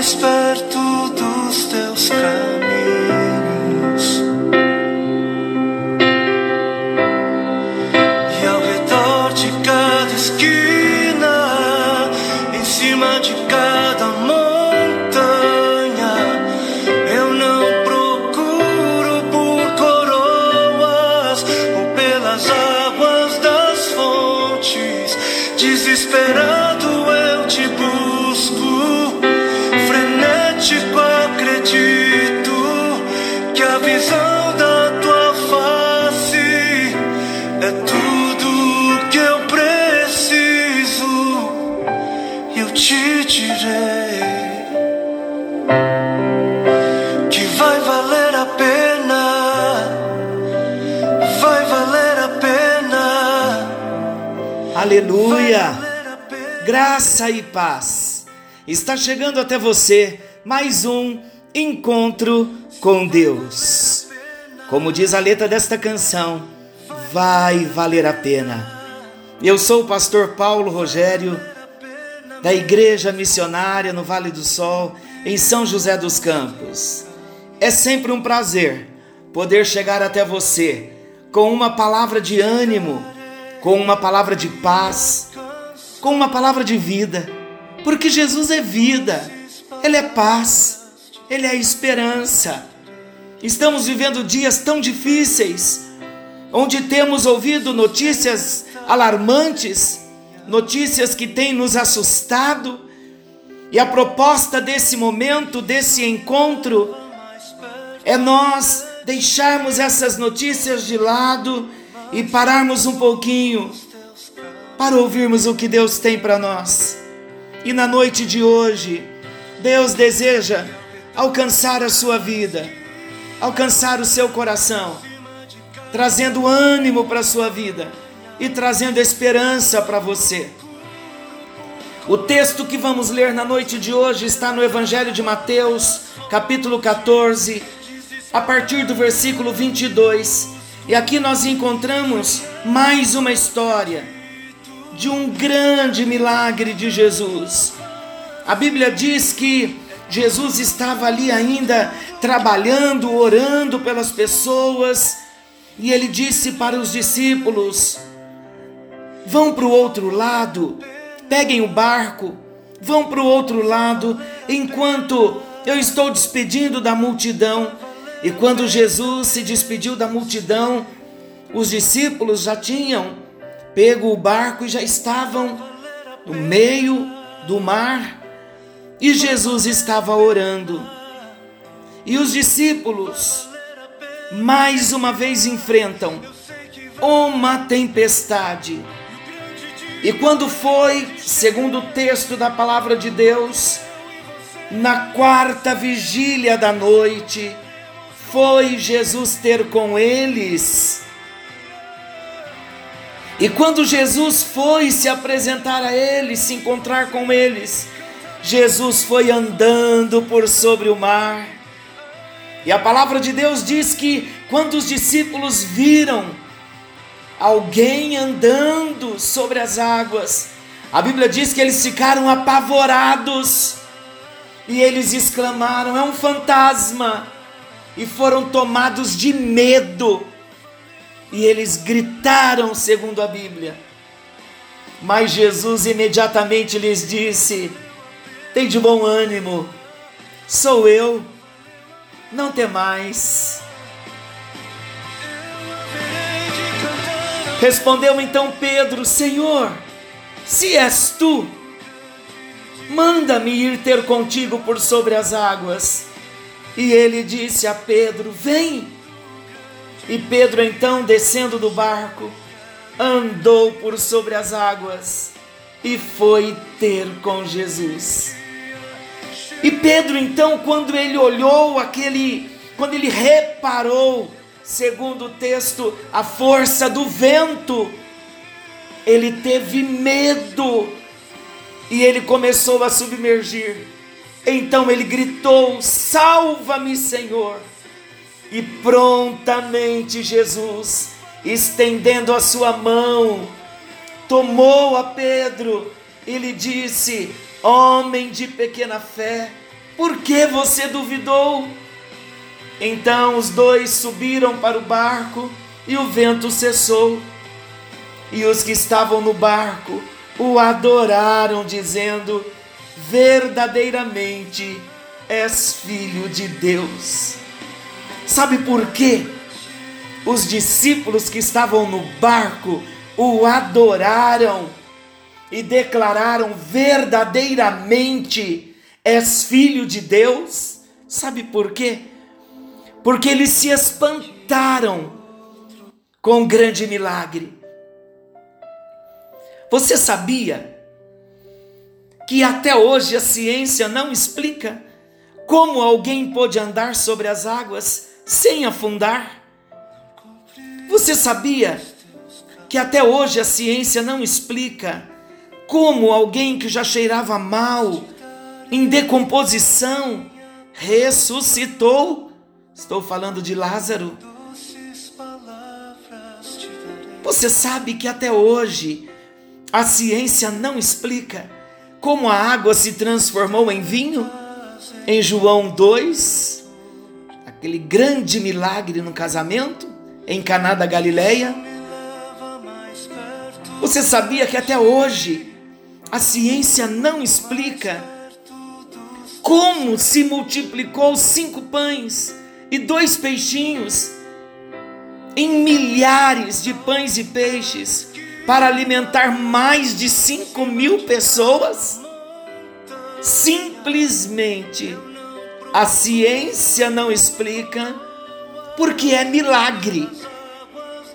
mais perto dos teus caminhos. Aleluia! Graça e paz. Está chegando até você mais um encontro com Deus. Como diz a letra desta canção, vai valer a pena. Eu sou o pastor Paulo Rogério, da Igreja Missionária no Vale do Sol, em São José dos Campos. É sempre um prazer poder chegar até você com uma palavra de ânimo, com uma palavra de paz, com uma palavra de vida, porque Jesus é vida, Ele é paz, Ele é esperança. Estamos vivendo dias tão difíceis, onde temos ouvido notícias alarmantes, notícias que têm nos assustado, e a proposta desse momento, desse encontro, é nós deixarmos essas notícias de lado e pararmos um pouquinho para ouvirmos o que Deus tem para nós. E na noite de hoje, Deus deseja alcançar a sua vida, alcançar o seu coração, trazendo ânimo para a sua vida e trazendo esperança para você. O texto que vamos ler na noite de hoje está no Evangelho de Mateus, capítulo 14, a partir do versículo 22. E aqui nós encontramos mais uma história de um grande milagre de Jesus. A Bíblia diz que Jesus estava ali ainda trabalhando, orando pelas pessoas, e ele disse para os discípulos: Vão para o outro lado, peguem o barco, vão para o outro lado, enquanto eu estou despedindo da multidão. E quando Jesus se despediu da multidão, os discípulos já tinham pego o barco e já estavam no meio do mar. E Jesus estava orando. E os discípulos mais uma vez enfrentam uma tempestade. E quando foi, segundo o texto da palavra de Deus, na quarta vigília da noite, foi Jesus ter com eles. E quando Jesus foi se apresentar a eles, se encontrar com eles, Jesus foi andando por sobre o mar. E a palavra de Deus diz que quando os discípulos viram alguém andando sobre as águas, a Bíblia diz que eles ficaram apavorados e eles exclamaram: é um fantasma! E foram tomados de medo e eles gritaram, segundo a Bíblia. Mas Jesus imediatamente lhes disse: Tem de bom ânimo, sou eu, não temais. Respondeu então Pedro: Senhor, se és tu, manda-me ir ter contigo por sobre as águas. E ele disse a Pedro: Vem. E Pedro, então, descendo do barco, andou por sobre as águas e foi ter com Jesus. E Pedro, então, quando ele olhou aquele, quando ele reparou, segundo o texto, a força do vento, ele teve medo e ele começou a submergir. Então ele gritou: Salva-me, Senhor! E prontamente Jesus, estendendo a sua mão, tomou a Pedro e lhe disse: Homem de pequena fé, por que você duvidou? Então os dois subiram para o barco e o vento cessou. E os que estavam no barco o adoraram, dizendo: Verdadeiramente és filho de Deus. Sabe por quê? Os discípulos que estavam no barco o adoraram e declararam verdadeiramente: És filho de Deus? Sabe por quê? Porque eles se espantaram com um grande milagre. Você sabia que até hoje a ciência não explica como alguém pôde andar sobre as águas sem afundar? Você sabia que até hoje a ciência não explica como alguém que já cheirava mal, em decomposição, ressuscitou. Estou falando de Lázaro. Você sabe que até hoje a ciência não explica como a água se transformou em vinho? Em João 2, aquele grande milagre no casamento em Caná da Galileia. Você sabia que até hoje a ciência não explica como se multiplicou cinco pães e dois peixinhos em milhares de pães e peixes para alimentar mais de cinco mil pessoas? Simplesmente a ciência não explica porque é milagre.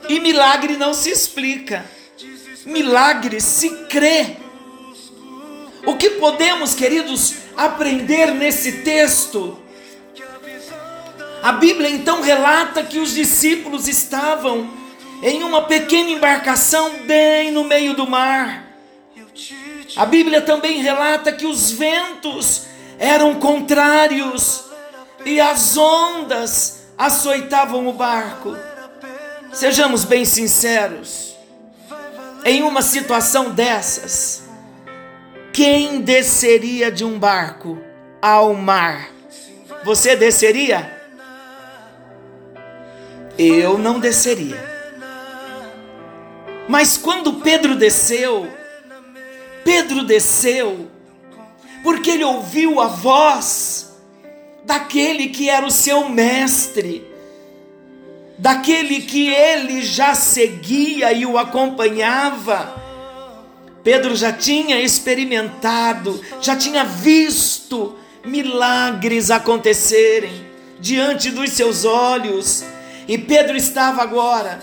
E milagre não se explica. Milagre se crê. O que podemos, queridos, aprender nesse texto? A Bíblia então relata que os discípulos estavam em uma pequena embarcação bem no meio do mar. A Bíblia também relata que os ventos eram contrários e as ondas açoitavam o barco. Sejamos bem sinceros, em uma situação dessas, quem desceria de um barco ao mar? Você desceria? Eu não desceria. Mas quando Pedro desceu, Pedro desceu porque ele ouviu a voz daquele que era o seu mestre, daquele que ele já seguia e o acompanhava. Pedro já tinha experimentado, já tinha visto milagres acontecerem diante dos seus olhos, e Pedro estava agora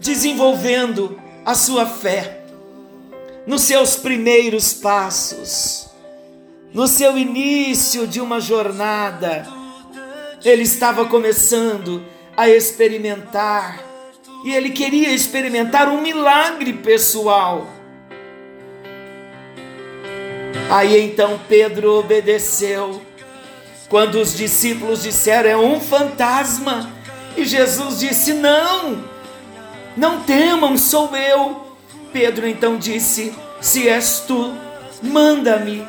desenvolvendo a sua fé nos seus primeiros passos, no seu início de uma jornada. Ele estava começando a experimentar e ele queria experimentar um milagre pessoal. Aí então Pedro obedeceu. Quando os discípulos disseram é um fantasma, e Jesus disse: Não, não temam, sou eu. Pedro então disse: Se és tu, manda-me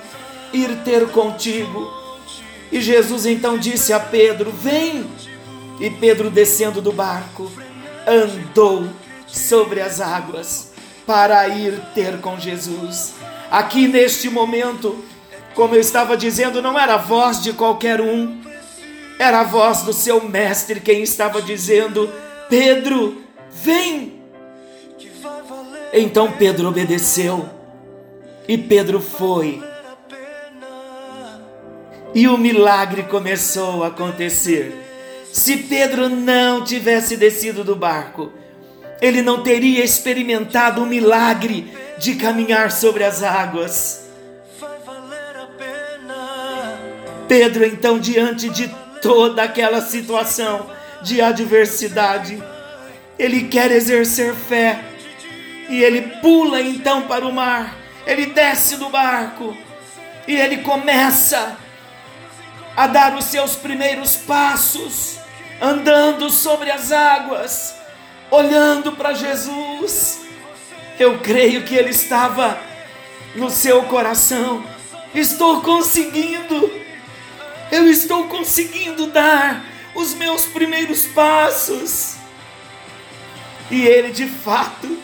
ir ter contigo. E Jesus então disse a Pedro: Vem. E Pedro, descendo do barco, andou sobre as águas para ir ter com Jesus. Aqui neste momento, como eu estava dizendo, não era a voz de qualquer um, era a voz do seu mestre quem estava dizendo: Pedro, vem. Então Pedro obedeceu e Pedro foi. E o milagre começou a acontecer. Se Pedro não tivesse descido do barco, ele não teria experimentado o milagre de caminhar sobre as águas. Pedro, então, diante de toda aquela situação de adversidade, ele quer exercer fé e ele pula então para o mar, ele desce do barco e ele começa a dar os seus primeiros passos, andando sobre as águas, olhando para Jesus. Eu creio que ele estava no seu coração. Estou conseguindo, eu estou conseguindo dar os meus primeiros passos. E ele de fato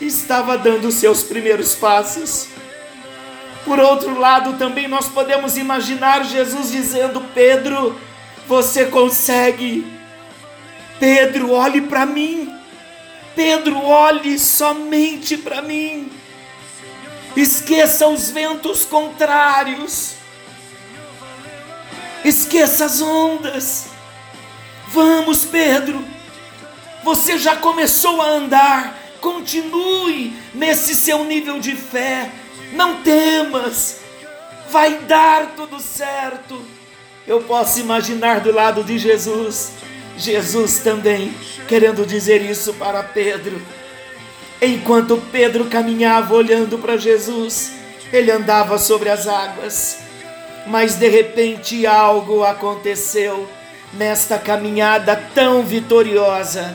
estava dando os seus primeiros passos. Por outro lado, também nós podemos imaginar Jesus dizendo: Pedro, você consegue. Pedro, olhe para mim. Pedro, olhe somente para mim. Esqueça os ventos contrários. Esqueça as ondas. Vamos, Pedro. Você já começou a andar. Continue nesse seu nível de fé. Não temas. Vai dar tudo certo. Eu posso imaginar do lado de Jesus, Jesus também querendo dizer isso para Pedro. Enquanto Pedro caminhava olhando para Jesus, ele andava sobre as águas. Mas de repente algo aconteceu nesta caminhada tão vitoriosa.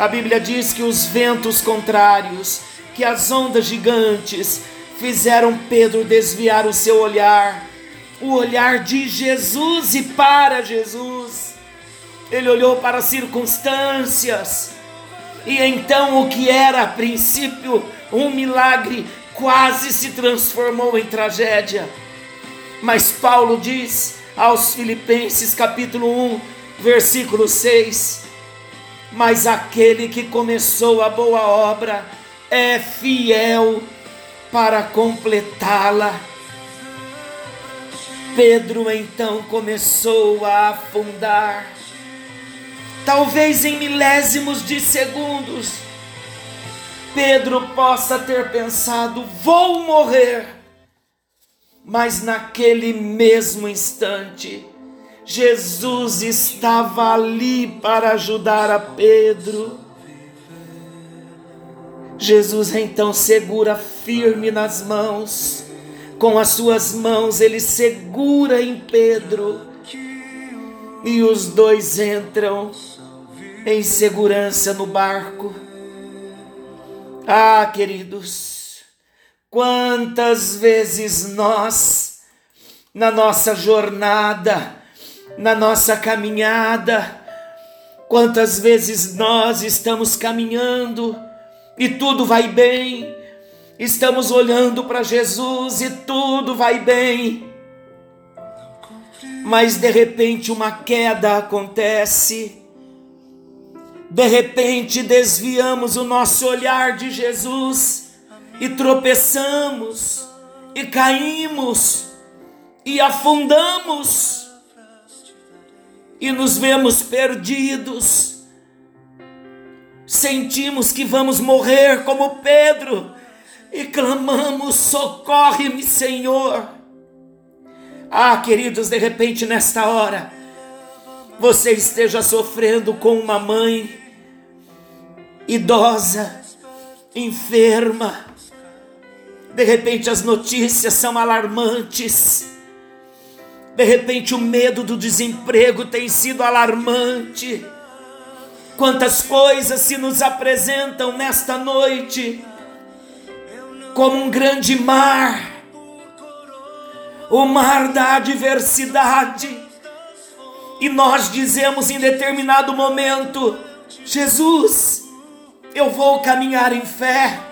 A Bíblia diz que os ventos contrários, que as ondas gigantes fizeram Pedro desviar o seu olhar, o olhar de Jesus e para Jesus. Ele olhou para as circunstâncias, e então o que era a princípio um milagre quase se transformou em tragédia. Mas Paulo diz aos Filipenses, capítulo 1, versículo 6: Mas aquele que começou a boa obra é fiel para completá-la. Pedro então começou a afundar, talvez em milésimos de segundos. Pedro possa ter pensado: vou morrer mas naquele mesmo instante, Jesus estava ali para ajudar a Pedro. Jesus então segura firme nas mãos, com as suas mãos ele segura em Pedro, e os dois entram em segurança no barco. Ah, queridos, Quantas vezes nós, na nossa jornada, na nossa caminhada, quantas vezes nós estamos caminhando e tudo vai bem, estamos olhando para Jesus e tudo vai bem, mas de repente uma queda acontece, de repente desviamos o nosso olhar de Jesus e tropeçamos, e caímos, e afundamos, e nos vemos perdidos. Sentimos que vamos morrer como Pedro e clamamos: socorre-me, Senhor. Ah, queridos, de repente nesta hora, você esteja sofrendo com uma mãe idosa, enferma, de repente as notícias são alarmantes. De repente o medo do desemprego tem sido alarmante. Quantas coisas se nos apresentam nesta noite como um grande mar, o mar da adversidade. E nós dizemos em determinado momento: Jesus, eu vou caminhar em fé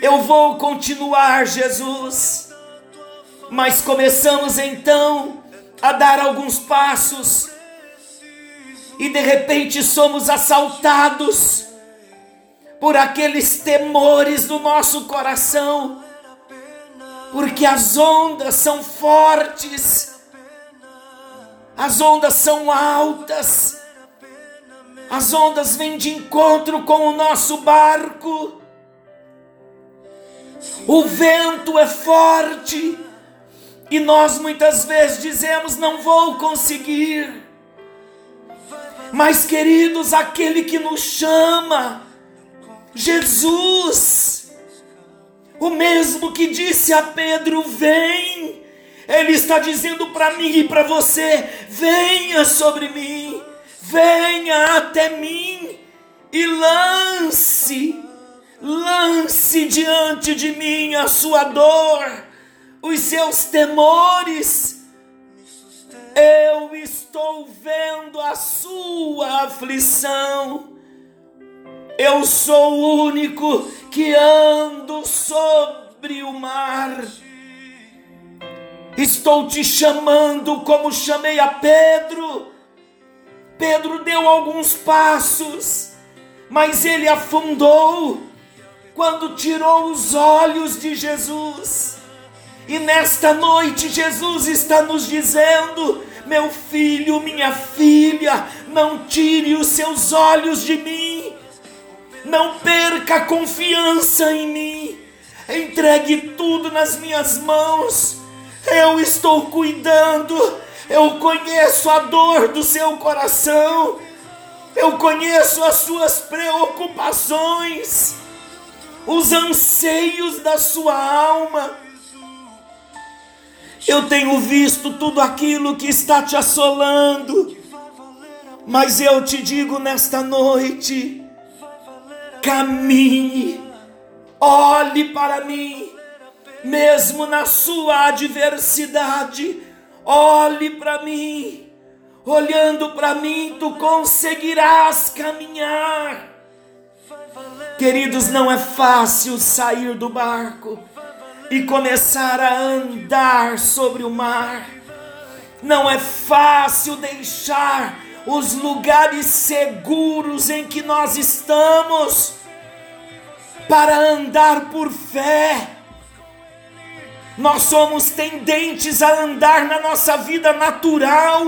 eu vou continuar, Jesus. Mas começamos então a dar alguns passos. E de repente somos assaltados por aqueles temores do nosso coração, porque as ondas são fortes, as ondas são altas, as ondas vêm de encontro com o nosso barco, o vento é forte e nós muitas vezes dizemos: não vou conseguir. Mas, queridos, aquele que nos chama, Jesus, o mesmo que disse a Pedro: vem, ele está dizendo para mim e para você: venha sobre mim, venha até mim e lance, lance diante de mim a sua dor, os seus temores. Eu estou vendo a sua aflição eu sou o único que ando sobre o mar. Estou te chamando como chamei a Pedro. Pedro deu alguns passos, mas ele afundou quando tirou os olhos de Jesus. E nesta noite Jesus está nos dizendo: meu filho, minha filha, não tire os seus olhos de mim não perca a confiança em mim. Entregue tudo nas minhas mãos. Eu estou cuidando. Eu conheço a dor do seu coração. Eu conheço as suas preocupações, os anseios da sua alma. Eu tenho visto tudo aquilo que está te assolando, mas eu te digo nesta noite: caminhe, olhe para mim, mesmo na sua adversidade, olhe para mim. Olhando para mim, tu conseguirás caminhar. Queridos, não é fácil sair do barco e começar a andar sobre o mar. Não é fácil deixar os lugares seguros em que nós estamos para andar por fé. Nós somos tendentes a andar na nossa vida natural.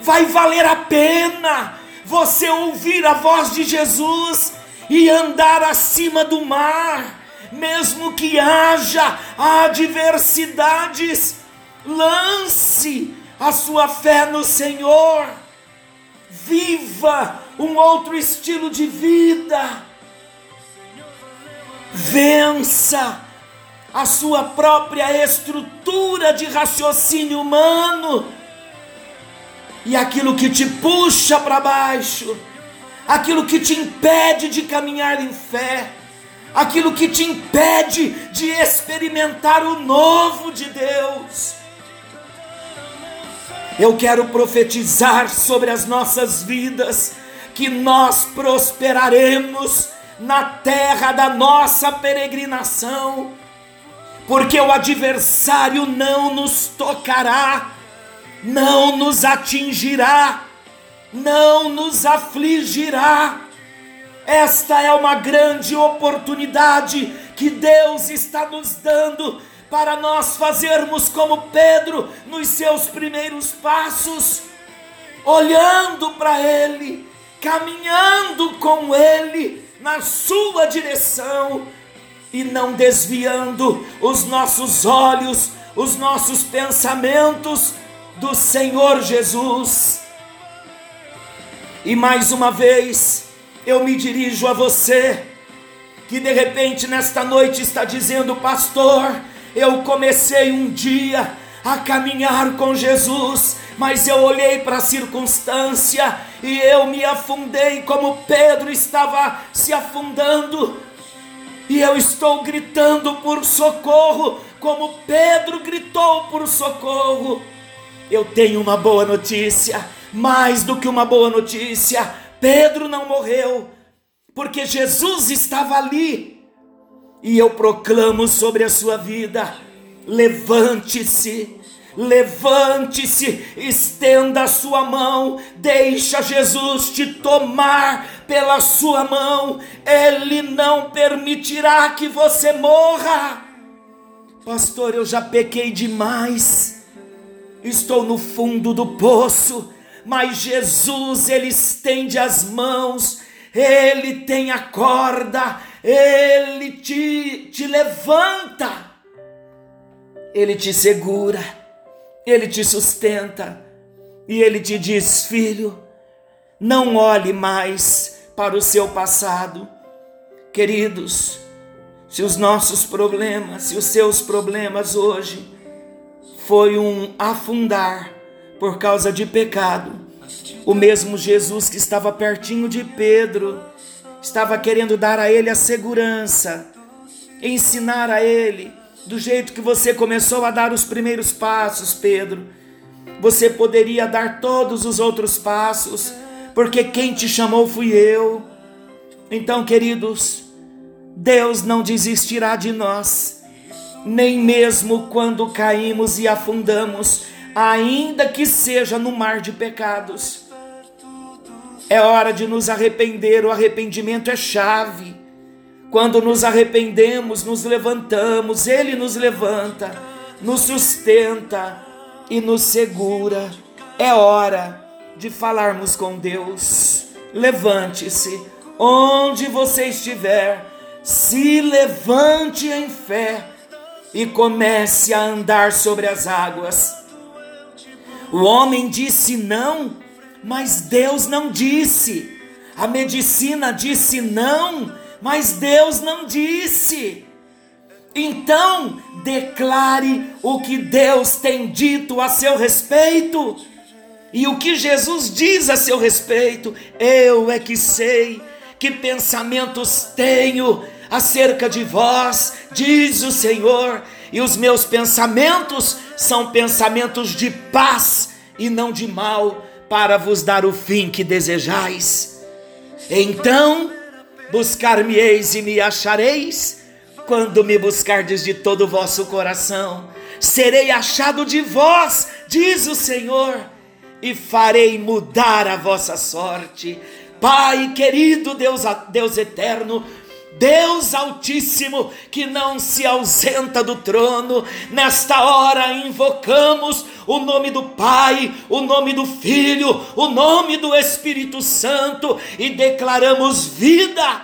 Vai valer a pena você ouvir a voz de Jesus e andar acima do mar, mesmo que haja adversidades. Lance a sua fé no Senhor viva um outro estilo de vida, vença a sua própria estrutura de raciocínio humano e aquilo que te puxa para baixo, aquilo que te impede de caminhar em fé, aquilo que te impede de experimentar o novo de Deus eu quero profetizar sobre as nossas vidas que nós prosperaremos na terra da nossa peregrinação, porque o adversário não nos tocará, não nos atingirá, não nos afligirá. Esta é uma grande oportunidade que Deus está nos dando para nós fazermos como Pedro nos seus primeiros passos, olhando para Ele, caminhando com Ele na Sua direção e não desviando os nossos olhos, os nossos pensamentos do Senhor Jesus. E mais uma vez, eu me dirijo a você, que de repente nesta noite está dizendo, pastor, eu comecei um dia a caminhar com Jesus, mas eu olhei para a circunstância e eu me afundei como Pedro estava se afundando. E eu estou gritando por socorro, como Pedro gritou por socorro. Eu tenho uma boa notícia, mais do que uma boa notícia: Pedro não morreu, porque Jesus estava ali e eu proclamo sobre a sua vida: levante-se, levante-se, estenda a sua mão, deixa Jesus te tomar pela sua mão, Ele não permitirá que você morra. Pastor, eu já pequei demais, estou no fundo do poço, mas Jesus, ele estende as mãos, ele tem a corda, ele te, te levanta, ele te segura, ele te sustenta e ele te diz: Filho, não olhe mais para o seu passado. Queridos, se os nossos problemas, se os seus problemas hoje foi um afundar por causa de pecado, o mesmo Jesus que estava pertinho de Pedro, estava querendo dar a ele a segurança, ensinar a ele do jeito que você começou a dar os primeiros passos, Pedro. Você poderia dar todos os outros passos, porque quem te chamou fui eu. Então, queridos, Deus não desistirá de nós, nem mesmo quando caímos e afundamos, ainda que seja no mar de pecados. É hora de nos arrepender, o arrependimento é chave. Quando nos arrependemos, nos levantamos, Ele nos levanta, nos sustenta e nos segura. É hora de falarmos com Deus. Levante-se, onde você estiver, se levante em fé e comece a andar sobre as águas. O homem disse não, mas Deus não disse. A medicina disse não, mas Deus não disse. Então, declare o que Deus tem dito a seu respeito. E o que Jesus diz a seu respeito, eu é que sei que pensamentos tenho acerca de vós, diz o Senhor, e os meus pensamentos são pensamentos de paz e não de mal, para vos dar o fim que desejais. Então, buscar-me-eis e me achareis, quando me buscardes de todo o vosso coração. Serei achado de vós, diz o Senhor, e farei mudar a vossa sorte. Pai querido, Deus, Deus eterno, Deus Altíssimo, que não se ausenta do trono, nesta hora invocamos o nome do Pai, o nome do Filho, o nome do Espírito Santo e declaramos vida,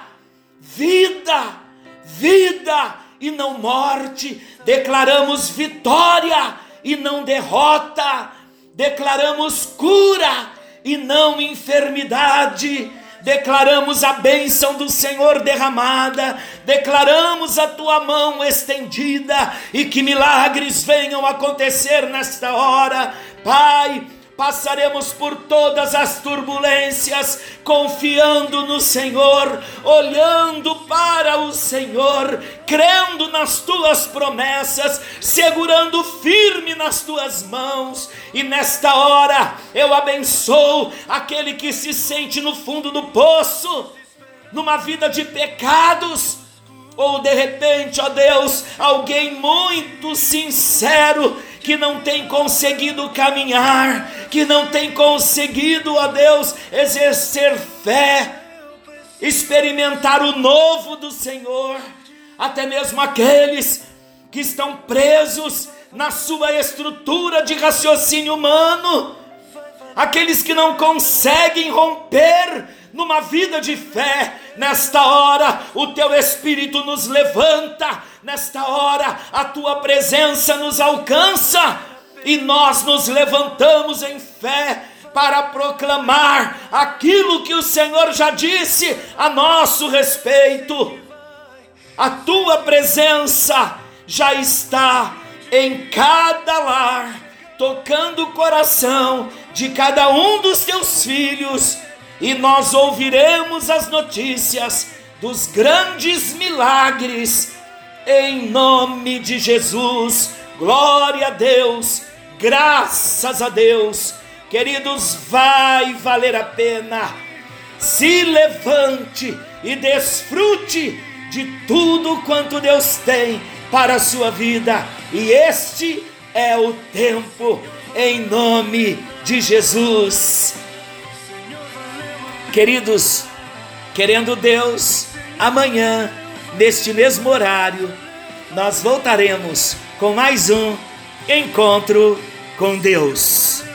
vida, vida e não morte, declaramos vitória e não derrota, declaramos cura e não enfermidade declaramos a bênção do Senhor derramada, declaramos a tua mão estendida e que milagres venham acontecer nesta hora, Pai passaremos por todas as turbulências, confiando no Senhor, olhando para o Senhor, crendo nas tuas promessas, segurando firme nas tuas mãos. E nesta hora eu abençoo aquele que se sente no fundo do poço, numa vida de pecados ou de repente, ó Deus, alguém muito sincero que não tem conseguido caminhar, que não tem conseguido, ó Deus, exercer fé, experimentar o novo do Senhor, até mesmo aqueles que estão presos na sua estrutura de raciocínio humano, aqueles que não conseguem romper numa vida de fé. Nesta hora, o teu Espírito nos levanta, nesta hora, a tua presença nos alcança e nós nos levantamos em fé para proclamar aquilo que o Senhor já disse a nosso respeito. A tua presença já está em cada lar, tocando o coração de cada um dos teus filhos e nós ouviremos as notícias dos grandes milagres em nome de Jesus. Glória a Deus, graças a Deus. Queridos, vai valer a pena. Se levante e desfrute de tudo quanto Deus tem para a sua vida. E este é o tempo, em nome de Jesus. Queridos, querendo Deus, amanhã, neste mesmo horário, nós voltaremos com mais um encontro com Deus.